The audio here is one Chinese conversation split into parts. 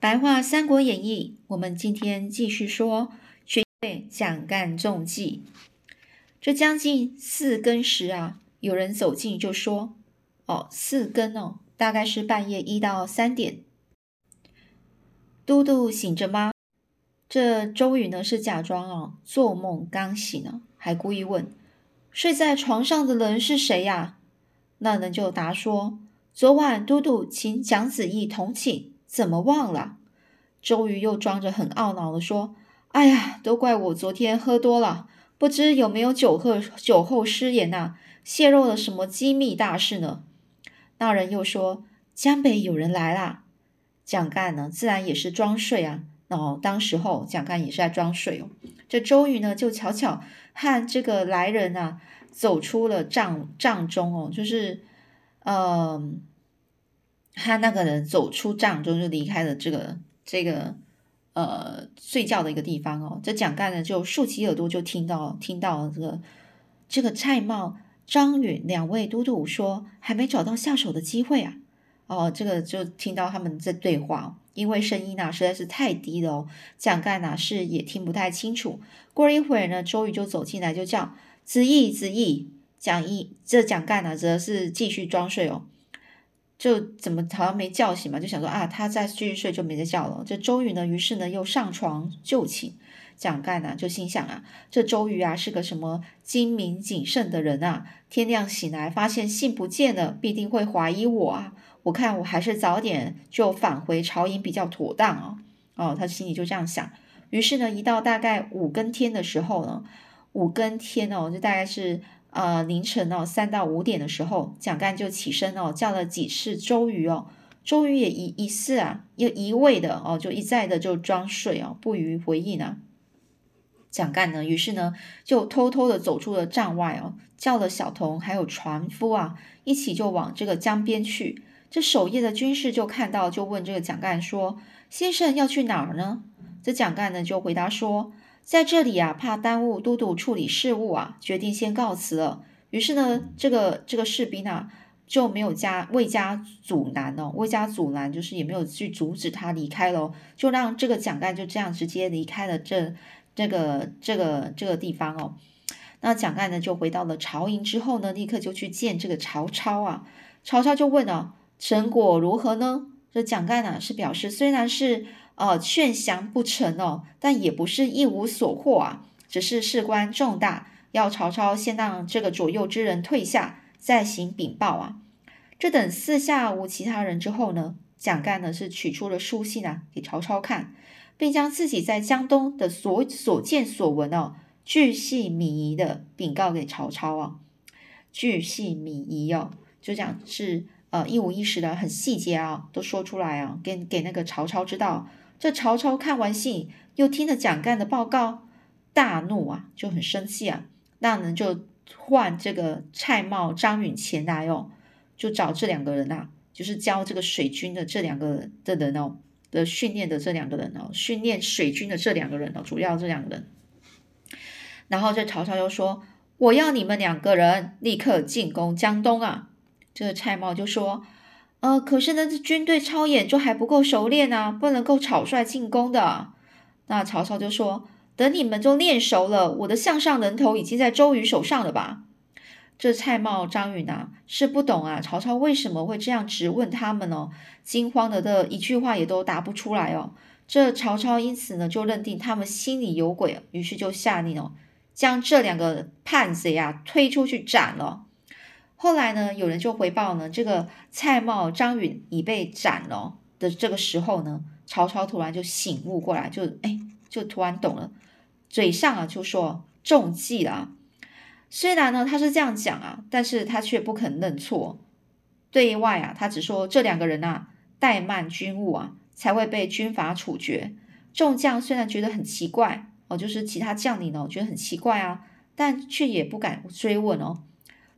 白话《三国演义》，我们今天继续说学对蒋干中计。这将近四更时啊，有人走近就说：“哦，四更哦，大概是半夜一到三点。”都督醒着吗？这周瑜呢是假装啊做梦刚醒呢，还故意问：“睡在床上的人是谁呀？”那人就答说：“昨晚都督请蒋子义同寝。”怎么忘了？周瑜又装着很懊恼的说：“哎呀，都怪我昨天喝多了，不知有没有酒后酒后失言呐，泄露了什么机密大事呢？”那人又说：“江北有人来啦。”蒋干呢，自然也是装睡啊。哦，当时候蒋干也是在装睡哦。这周瑜呢，就悄悄和这个来人啊，走出了帐帐中哦，就是嗯。他那个人走出帐中，就离开了这个这个呃睡觉的一个地方哦。这蒋干呢，就竖起耳朵，就听到听到这个这个蔡瑁、张允两位都督说，还没找到下手的机会啊。哦，这个就听到他们在对话，因为声音呢实在是太低了哦，蒋干呢是也听不太清楚。过了一会儿呢，周瑜就走进来，就叫子义子义。蒋义这蒋干呢，则是继续装睡哦。就怎么好像没叫醒嘛，就想说啊，他再继续睡就没得叫了。这周瑜呢，于是呢又上床就寝。蒋干呢就心想啊，这周瑜啊是个什么精明谨慎的人啊，天亮醒来发现信不见了，必定会怀疑我啊。我看我还是早点就返回朝营比较妥当啊。哦，他心里就这样想。于是呢，一到大概五更天的时候呢，五更天哦，就大概是。呃，凌晨哦，三到五点的时候，蒋干就起身哦，叫了几次周瑜哦，周瑜也一一次啊，又一味的哦，就一再的就装睡哦，不予回应啊。蒋干呢，于是呢，就偷偷的走出了帐外哦，叫了小童还有船夫啊，一起就往这个江边去。这守夜的军士就看到，就问这个蒋干说：“先生要去哪儿呢？”这蒋干呢，就回答说。在这里啊，怕耽误都督处理事务啊，决定先告辞了。于是呢，这个这个士兵啊，就没有加未加阻拦哦，未加阻拦，就是也没有去阻止他离开喽，就让这个蒋干就这样直接离开了这这个这个这个地方哦。那蒋干呢，就回到了朝营之后呢，立刻就去见这个曹操啊。曹操就问啊，成果如何呢？这蒋干呢，是表示虽然是。哦，劝降不成哦，但也不是一无所获啊，只是事关重大，要曹操先让这个左右之人退下，再行禀报啊。这等四下无其他人之后呢，蒋干呢是取出了书信啊，给曹操看，并将自己在江东的所所见所闻哦，巨细靡遗的禀告给曹操啊。巨细靡遗哦，就讲是呃一五一十的很细节啊，都说出来啊，给给那个曹操知道。这曹操看完信，又听了蒋干的报告，大怒啊，就很生气啊。那人就唤这个蔡瑁、张允前来哦，就找这两个人呐，就是教这个水军的这两个的人哦，的训练的这两个人哦，训练水军的这两个人哦，主要这两个人。然后这曹操又说：“我要你们两个人立刻进攻江东啊！”这个蔡瑁就说。呃，可是呢，这军队操演就还不够熟练啊，不能够草率进攻的。那曹操就说：“等你们都练熟了，我的项上人头已经在周瑜手上了吧？”这蔡瑁、张允啊，是不懂啊，曹操为什么会这样直问他们呢？惊慌的的一句话也都答不出来哦。这曹操因此呢，就认定他们心里有鬼，于是就下令哦，将这两个叛贼啊推出去斩了。后来呢，有人就回报呢，这个蔡瑁、张允已被斩了的这个时候呢，曹操突然就醒悟过来，就哎，就突然懂了，嘴上啊就说中计了。虽然呢他是这样讲啊，但是他却不肯认错。对外啊，他只说这两个人啊怠慢军务啊，才会被军法处决。众将虽然觉得很奇怪哦，就是其他将领呢觉得很奇怪啊，但却也不敢追问哦。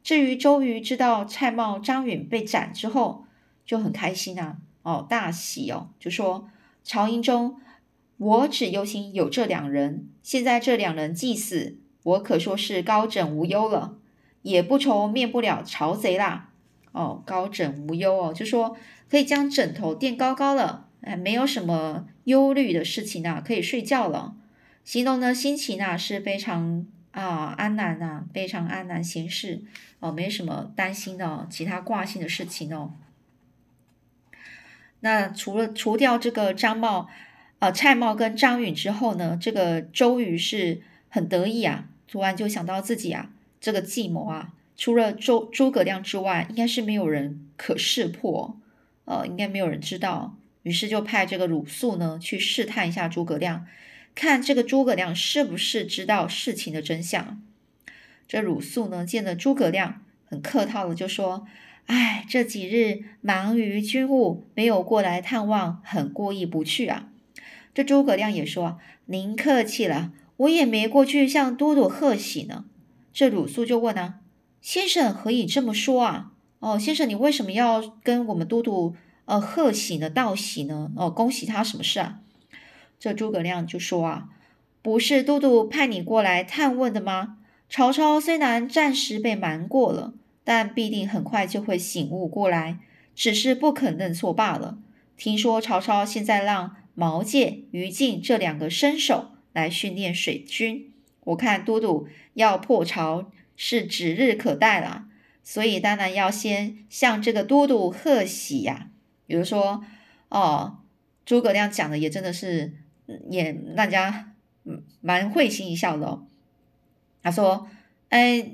至于周瑜知道蔡瑁、张允被斩之后，就很开心啊，哦，大喜哦，就说朝营中我只忧心有这两人，现在这两人既死，我可说是高枕无忧了，也不愁灭不了曹贼啦。哦，高枕无忧哦，就说可以将枕头垫高高了，哎，没有什么忧虑的事情啊，可以睡觉了。形容呢，心情啊是非常啊安然啊，非常安然闲适哦，没什么担心的其他挂心的事情哦。那除了除掉这个张茂、呃蔡瑁跟张允之后呢，这个周瑜是很得意啊，突然就想到自己啊，这个计谋啊，除了周诸葛亮之外，应该是没有人可识破，呃，应该没有人知道。于是就派这个鲁肃呢去试探一下诸葛亮，看这个诸葛亮是不是知道事情的真相。这鲁肃呢见了诸葛亮，很客套的就说：“哎，这几日忙于军务，没有过来探望，很过意不去啊。”这诸葛亮也说：“您客气了，我也没过去向都督贺喜呢。”这鲁肃就问啊：“先生何以这么说啊？哦，先生你为什么要跟我们都督？”呃，贺喜呢，道喜呢，哦，恭喜他什么事啊？这诸葛亮就说啊，不是都督派你过来探问的吗？曹操虽然暂时被瞒过了，但必定很快就会醒悟过来，只是不肯认错罢了。听说曹操现在让毛玠、于禁这两个身手来训练水军，我看都督要破曹是指日可待了，所以当然要先向这个都督贺喜呀。比如说，哦，诸葛亮讲的也真的是，也让人家蛮会心一笑的哦。他说：“哎，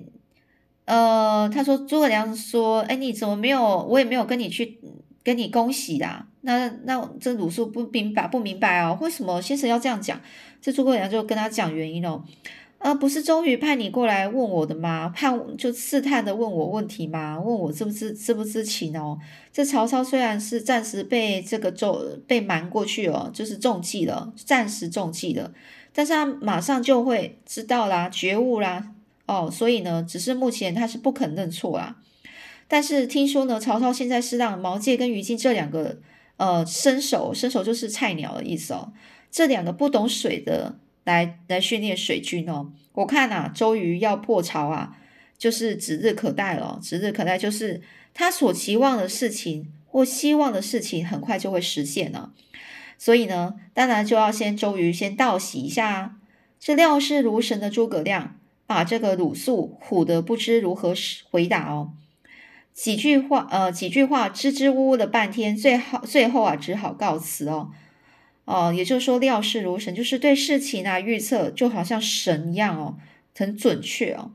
呃，他说诸葛亮说，哎，你怎么没有？我也没有跟你去跟你恭喜的。那那这鲁肃不明白不明白哦？为什么先生要这样讲？这诸葛亮就跟他讲原因哦。”呃，不是周瑜派你过来问我的吗？判就试探的问我问题吗？问我知不知知不知情哦？这曹操虽然是暂时被这个周被瞒过去哦，就是中计了，暂时中计了，但是他马上就会知道啦，觉悟啦，哦，所以呢，只是目前他是不肯认错啦。但是听说呢，曹操现在是让毛玠跟于禁这两个呃身手，身手就是菜鸟的意思哦，这两个不懂水的。来来训练水军哦，我看呐，周瑜要破曹啊，就是指日可待了。指日可待就是他所期望的事情或希望的事情，很快就会实现了。所以呢，当然就要先周瑜先道喜一下啊。这料事如神的诸葛亮，把这个鲁肃唬得不知如何回答哦。几句话，呃，几句话支支吾吾了半天，最后最后啊，只好告辞哦。哦，也就是说，料事如神，就是对事情啊预测就好像神一样哦，很准确哦。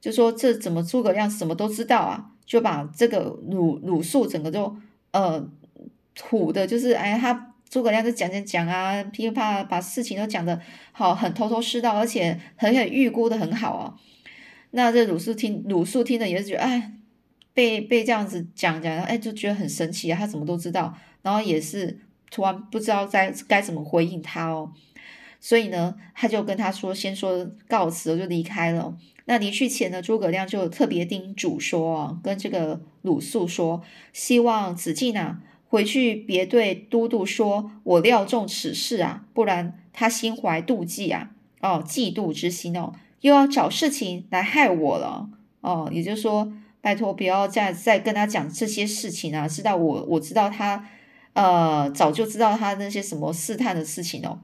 就说这怎么诸葛亮什么都知道啊，就把这个鲁鲁肃整个就呃土的，就是哎，他诸葛亮就讲讲讲啊，噼里啪啦把事情都讲的好，很头头是道，而且很很预估的很好哦。那这鲁肃听鲁肃听的也是觉得哎，被被这样子讲讲，哎，就觉得很神奇啊，他怎么都知道，然后也是。突然不知道该该怎么回应他哦，所以呢，他就跟他说，先说告辞，就离开了。那离去前呢，诸葛亮就特别叮嘱说，跟这个鲁肃说，希望子敬啊回去别对都督说我料中此事啊，不然他心怀妒忌啊，哦，嫉妒之心哦，又要找事情来害我了哦。也就是说，拜托不要再再跟他讲这些事情啊，知道我我知道他。呃，早就知道他那些什么试探的事情哦。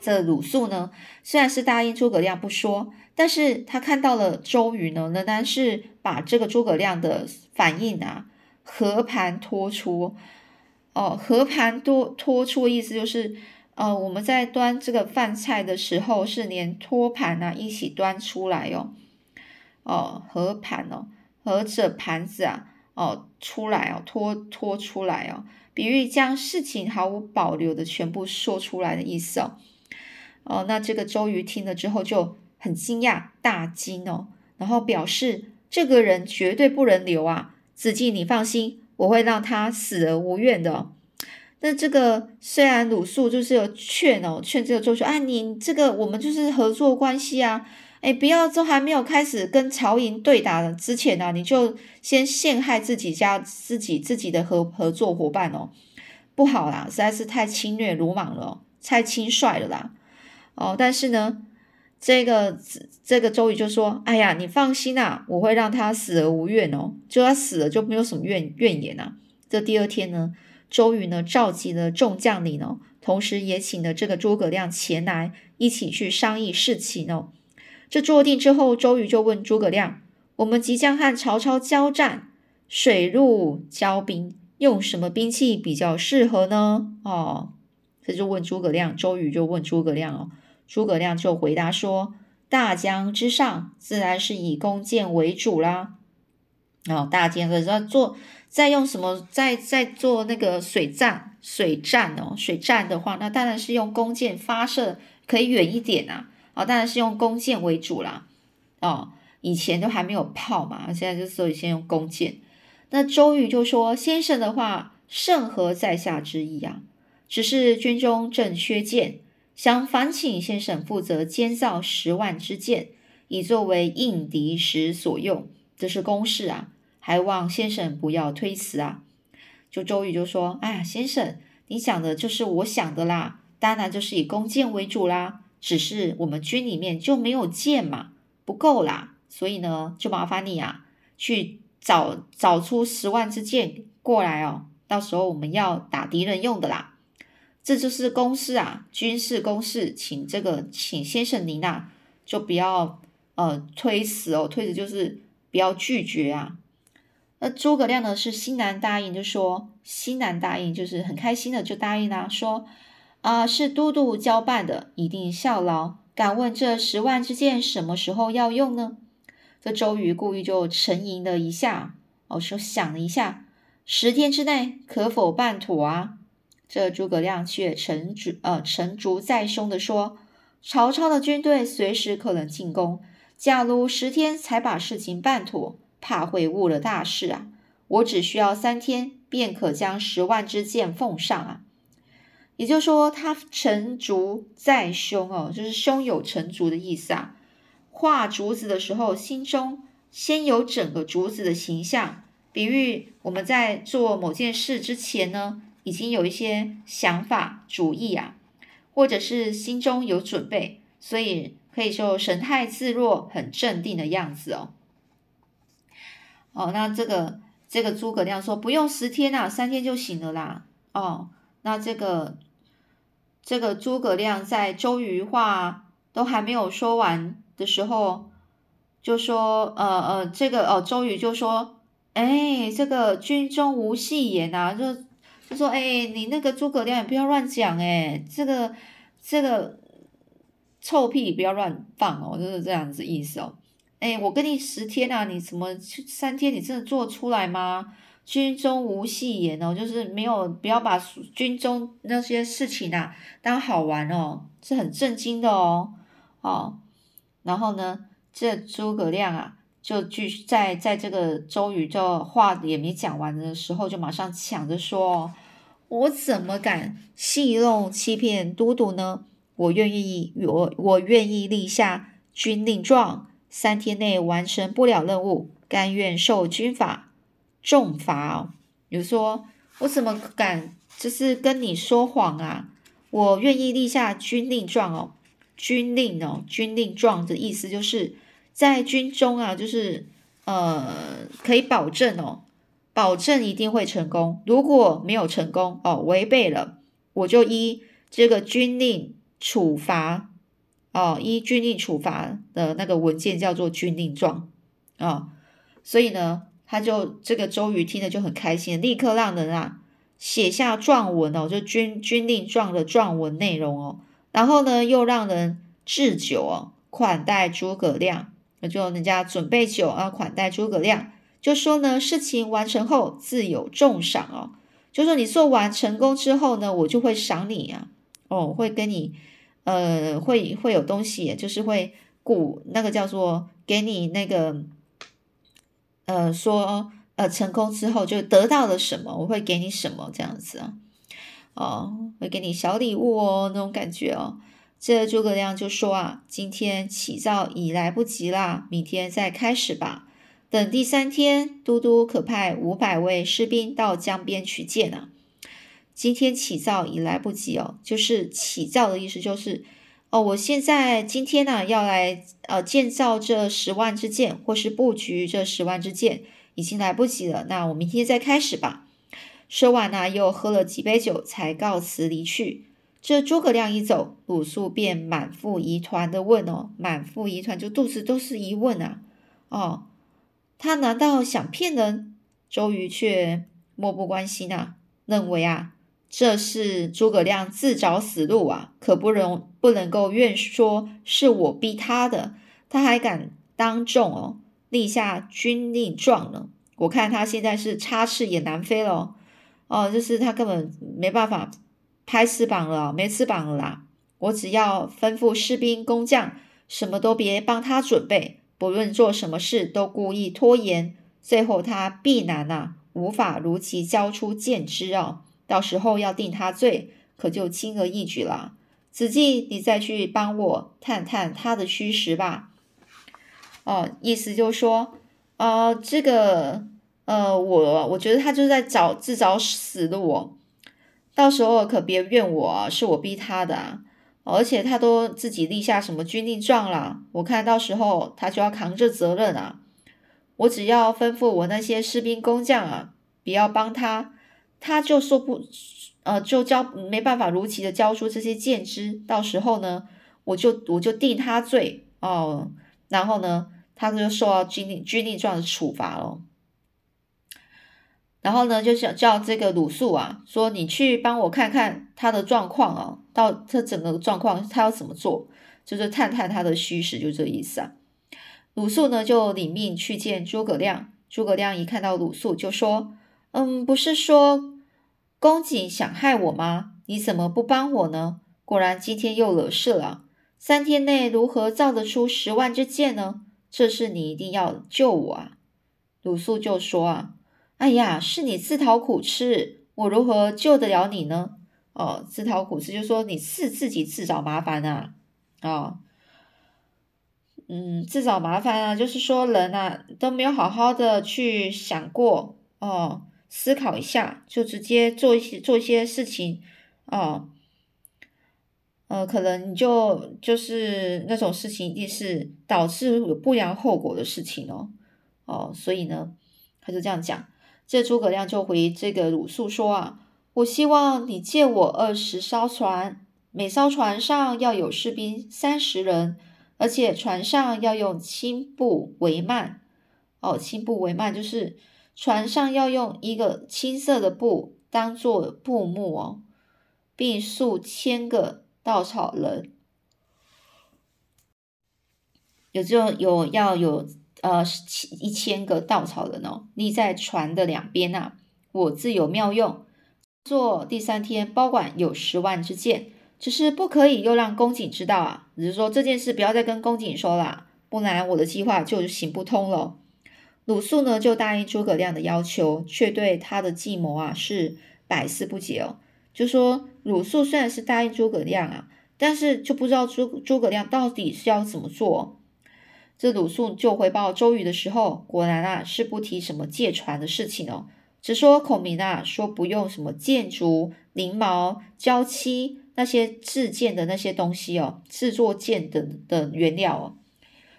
这鲁肃呢，虽然是答应诸葛亮不说，但是他看到了周瑜呢，仍然是把这个诸葛亮的反应啊，和盘托出。哦，和盘托托出的意思就是，呃，我们在端这个饭菜的时候，是连托盘啊一起端出来哦。哦，和盘哦，合着盘子啊，哦，出来哦，托托出来哦。比喻将事情毫无保留的全部说出来的意思哦，哦，那这个周瑜听了之后就很惊讶，大惊哦，然后表示这个人绝对不能留啊，子敬你放心，我会让他死而无怨的。那这个虽然鲁肃就是有劝哦，劝这个周瑜，啊，你这个我们就是合作关系啊。哎，不要都还没有开始跟曹营对打的之前呢，你就先陷害自己家自己自己的合合作伙伴哦，不好啦，实在是太侵略鲁莽了，太轻率了啦。哦，但是呢，这个这个周瑜就说：“哎呀，你放心啦，我会让他死而无怨哦，就他死了就没有什么怨怨言呐。”这第二天呢，周瑜呢召集了众将领哦，同时也请了这个诸葛亮前来一起去商议事情哦。这坐定之后，周瑜就问诸葛亮：“我们即将和曹操交战，水陆交兵，用什么兵器比较适合呢？”哦，这就问诸葛亮。周瑜就问诸葛亮哦，诸葛亮就回答说：“大江之上，自然是以弓箭为主啦。”哦，大江的要做，再用什么？再再做那个水战，水战哦，水战的话，那当然是用弓箭发射，可以远一点啊。哦，当然是用弓箭为主啦。哦，以前都还没有炮嘛，现在就所以先用弓箭。那周瑜就说：“先生的话甚合在下之意啊，只是军中正缺箭，想烦请先生负责监造十万支箭，以作为应敌时所用。这是公事啊，还望先生不要推辞啊。”就周瑜就说：“哎，先生，你想的就是我想的啦，当然就是以弓箭为主啦。”只是我们军里面就没有箭嘛，不够啦，所以呢，就麻烦你啊，去找找出十万支箭过来哦，到时候我们要打敌人用的啦。这就是公事啊，军事公事，请这个请先生您啊，就不要呃推辞哦，推辞就是不要拒绝啊。那诸葛亮呢是欣然答应，就说欣然答应就是很开心的就答应啦，说。啊，是都督交办的，一定效劳。敢问这十万支箭什么时候要用呢？这周瑜故意就沉吟了一下，哦，说想了一下，十天之内可否办妥啊？这诸葛亮却沉竹呃沉竹在胸的说：曹操的军队随时可能进攻，假如十天才把事情办妥，怕会误了大事啊！我只需要三天，便可将十万支箭奉上啊！也就是说，他成竹在胸哦，就是胸有成竹的意思啊。画竹子的时候，心中先有整个竹子的形象，比喻我们在做某件事之前呢，已经有一些想法、主意啊，或者是心中有准备，所以可以说神态自若、很镇定的样子哦。哦，那这个这个诸葛亮说不用十天啊，三天就行了啦。哦。那这个这个诸葛亮在周瑜话都还没有说完的时候，就说呃呃，这个哦，周瑜就说，哎，这个军中无戏言啊，就就说，哎，你那个诸葛亮也不要乱讲，哎，这个这个臭屁不要乱放哦，就是这样子意思哦，哎，我跟你十天啊，你怎么三天你真的做出来吗？军中无戏言哦，就是没有不要把军中那些事情啊当好玩哦，是很震惊的哦，哦，然后呢，这诸葛亮啊，就继续在在这个周瑜的话也没讲完的时候，就马上抢着说：“我怎么敢戏弄欺骗都督呢？我愿意，我我愿意立下军令状，三天内完成不了任务，甘愿受军法。”重罚哦，比如说我怎么敢就是跟你说谎啊？我愿意立下军令状哦，军令哦，军令状的意思就是在军中啊，就是呃可以保证哦，保证一定会成功。如果没有成功哦，违背了，我就依这个军令处罚哦，依军令处罚的那个文件叫做军令状啊，所以呢。他就这个周瑜听了就很开心，立刻让人啊写下状文哦，就军军令状的状文内容哦，然后呢又让人置酒哦款待诸葛亮，那就人家准备酒啊款待诸葛亮，就说呢事情完成后自有重赏哦，就说你做完成功之后呢，我就会赏你啊，哦会跟你呃会会有东西，就是会鼓那个叫做给你那个。呃，说呃，成功之后就得到了什么，我会给你什么这样子啊？哦，会给你小礼物哦，那种感觉哦。这诸葛亮就说啊，今天起造已来不及啦，明天再开始吧。等第三天，都督可派五百位士兵到江边取箭啊。今天起造已来不及哦，就是起造的意思就是。哦，我现在今天呢要来呃建造这十万支箭，或是布局这十万支箭，已经来不及了。那我明天再开始吧。说完呢，又喝了几杯酒，才告辞离去。这诸葛亮一走，鲁肃便满腹疑团的问：“哦，满腹疑团，就肚子都是疑问啊！哦，他难道想骗人？”周瑜却漠不关心啊，认为啊，这是诸葛亮自找死路啊，可不容不能够怨说是我逼他的。他还敢当众哦立下军令状呢？我看他现在是插翅也难飞了。哦，就是他根本没办法拍翅膀了，没翅膀了啦！我只要吩咐士兵工匠，什么都别帮他准备，不论做什么事都故意拖延，最后他必难呐，无法如期交出箭支哦。到时候要定他罪，可就轻而易举了。子季，你再去帮我探探他的虚实吧。哦，意思就是说，呃，这个。呃，我我觉得他就在找自找死路，到时候可别怨我，是我逼他的！而且他都自己立下什么军令状了，我看到时候他就要扛着责任啊！我只要吩咐我那些士兵工匠啊，不要帮他，他就说不，呃，就交没办法如期的交出这些箭支，到时候呢，我就我就定他罪哦，然后呢，他就受到军令军令状的处罚了。然后呢，就想叫这个鲁肃啊，说你去帮我看看他的状况啊，到他整个状况他要怎么做，就是探探他的虚实，就这意思啊。鲁肃呢就领命去见诸葛亮，诸葛亮一看到鲁肃就说：“嗯，不是说公瑾想害我吗？你怎么不帮我呢？果然今天又惹事了。三天内如何造得出十万支箭呢？这事你一定要救我啊。”鲁肃就说啊。哎呀，是你自讨苦吃，我如何救得了你呢？哦，自讨苦吃，就说你是自己自找麻烦啊！哦，嗯，自找麻烦啊，就是说人啊都没有好好的去想过哦，思考一下就直接做一些做一些事情哦，呃，可能你就就是那种事情，一定是导致有不良后果的事情哦，哦，所以呢，他就这样讲。这诸葛亮就回这个鲁肃说啊，我希望你借我二十艘船，每艘船上要有士兵三十人，而且船上要用青布帷幔。哦，青布帷幔就是船上要用一个青色的布当做布幕哦，并数千个稻草人，有就有要有。呃，一千个稻草人哦，立在船的两边呐。我自有妙用，做第三天包管有十万支箭，只是不可以又让公瑾知道啊。只是说这件事不要再跟公瑾说了，不然我的计划就行不通了。鲁肃呢就答应诸葛亮的要求，却对他的计谋啊是百思不解哦。就说鲁肃虽然是答应诸葛亮啊，但是就不知道诸诸葛亮到底是要怎么做。这鲁肃就回报周瑜的时候，果然啊是不提什么借船的事情哦，只说孔明啊说不用什么箭竹、翎毛、胶漆那些制箭的那些东西哦，制作箭的的原料哦。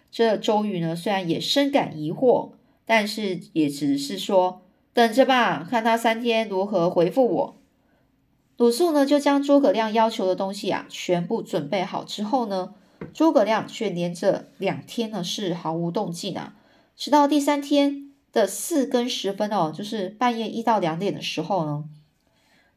这周瑜呢虽然也深感疑惑，但是也只是说等着吧，看他三天如何回复我。鲁肃呢就将诸葛亮要求的东西啊全部准备好之后呢。诸葛亮却连着两天呢是毫无动静啊，直到第三天的四更时分哦，就是半夜一到两点的时候呢，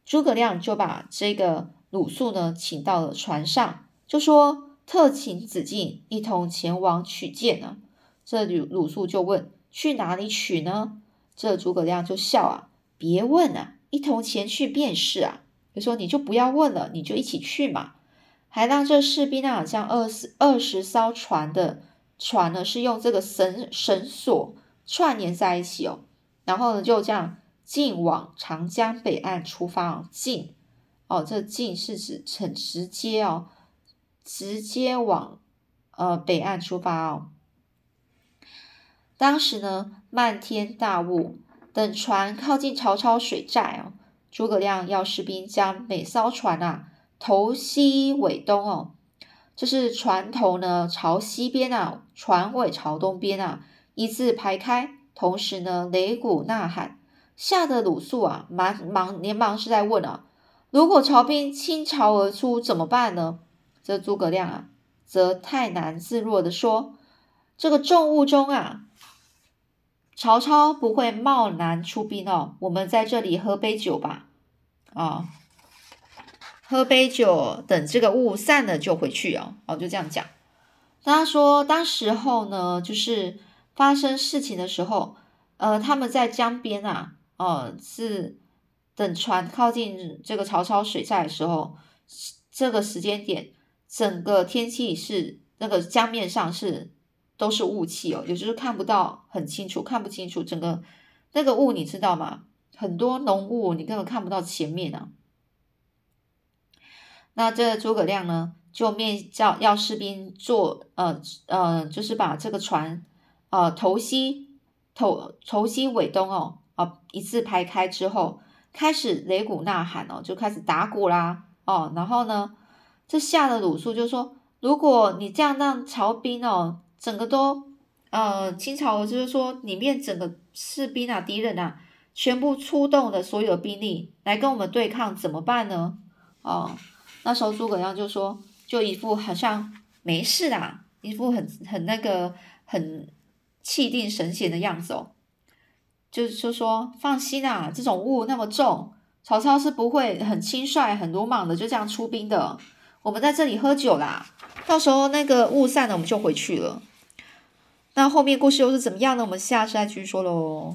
诸葛亮就把这个鲁肃呢请到了船上，就说特请子敬一同前往取剑呢。这鲁鲁肃就问去哪里取呢？这诸葛亮就笑啊，别问啊，一同前去便是啊。就说你就不要问了，你就一起去嘛。还让这士兵啊，将二十二十艘船的船呢，是用这个绳绳索串联在一起哦。然后呢，就这样进往长江北岸出发哦。进哦，这进是指很直接哦，直接往呃北岸出发哦。当时呢，漫天大雾，等船靠近曹操水寨哦，诸葛亮要士兵将每艘船啊。头西尾东哦，就是船头呢朝西边啊，船尾朝东边啊，一字排开。同时呢，擂鼓呐喊，吓得鲁肃啊，忙忙连忙是在问啊，如果曹兵倾巢而出怎么办呢？这诸葛亮啊，则太难自若的说：“这个重雾中啊，曹操不会贸然出兵哦，我们在这里喝杯酒吧。”啊，喝杯酒，等这个雾散了就回去哦。哦，就这样讲。他说，当时候呢，就是发生事情的时候，呃，他们在江边啊，呃，是等船靠近这个曹操水寨的时候，这个时间点。整个天气是那个江面上是都是雾气哦，也就是看不到很清楚，看不清楚整个那个雾，你知道吗？很多浓雾，你根本看不到前面啊。那这诸葛亮呢，就面叫要士兵做呃呃，就是把这个船呃头西头头西尾东哦啊一字排开之后，开始擂鼓呐喊哦，就开始打鼓啦哦，然后呢。这吓得鲁肃就说：“如果你这样让曹兵哦，整个都呃清朝，就是说里面整个士兵啊、敌人啊，全部出动的所有兵力来跟我们对抗，怎么办呢？”哦，那时候诸葛亮就说，就一副好像没事啦，一副很很那个很气定神闲的样子哦，就是就说放心啦，这种雾那么重，曹操是不会很轻率、很鲁莽的就这样出兵的。我们在这里喝酒啦，到时候那个雾散了，我们就回去了。那后面故事又是怎么样呢？我们下次再继续说喽。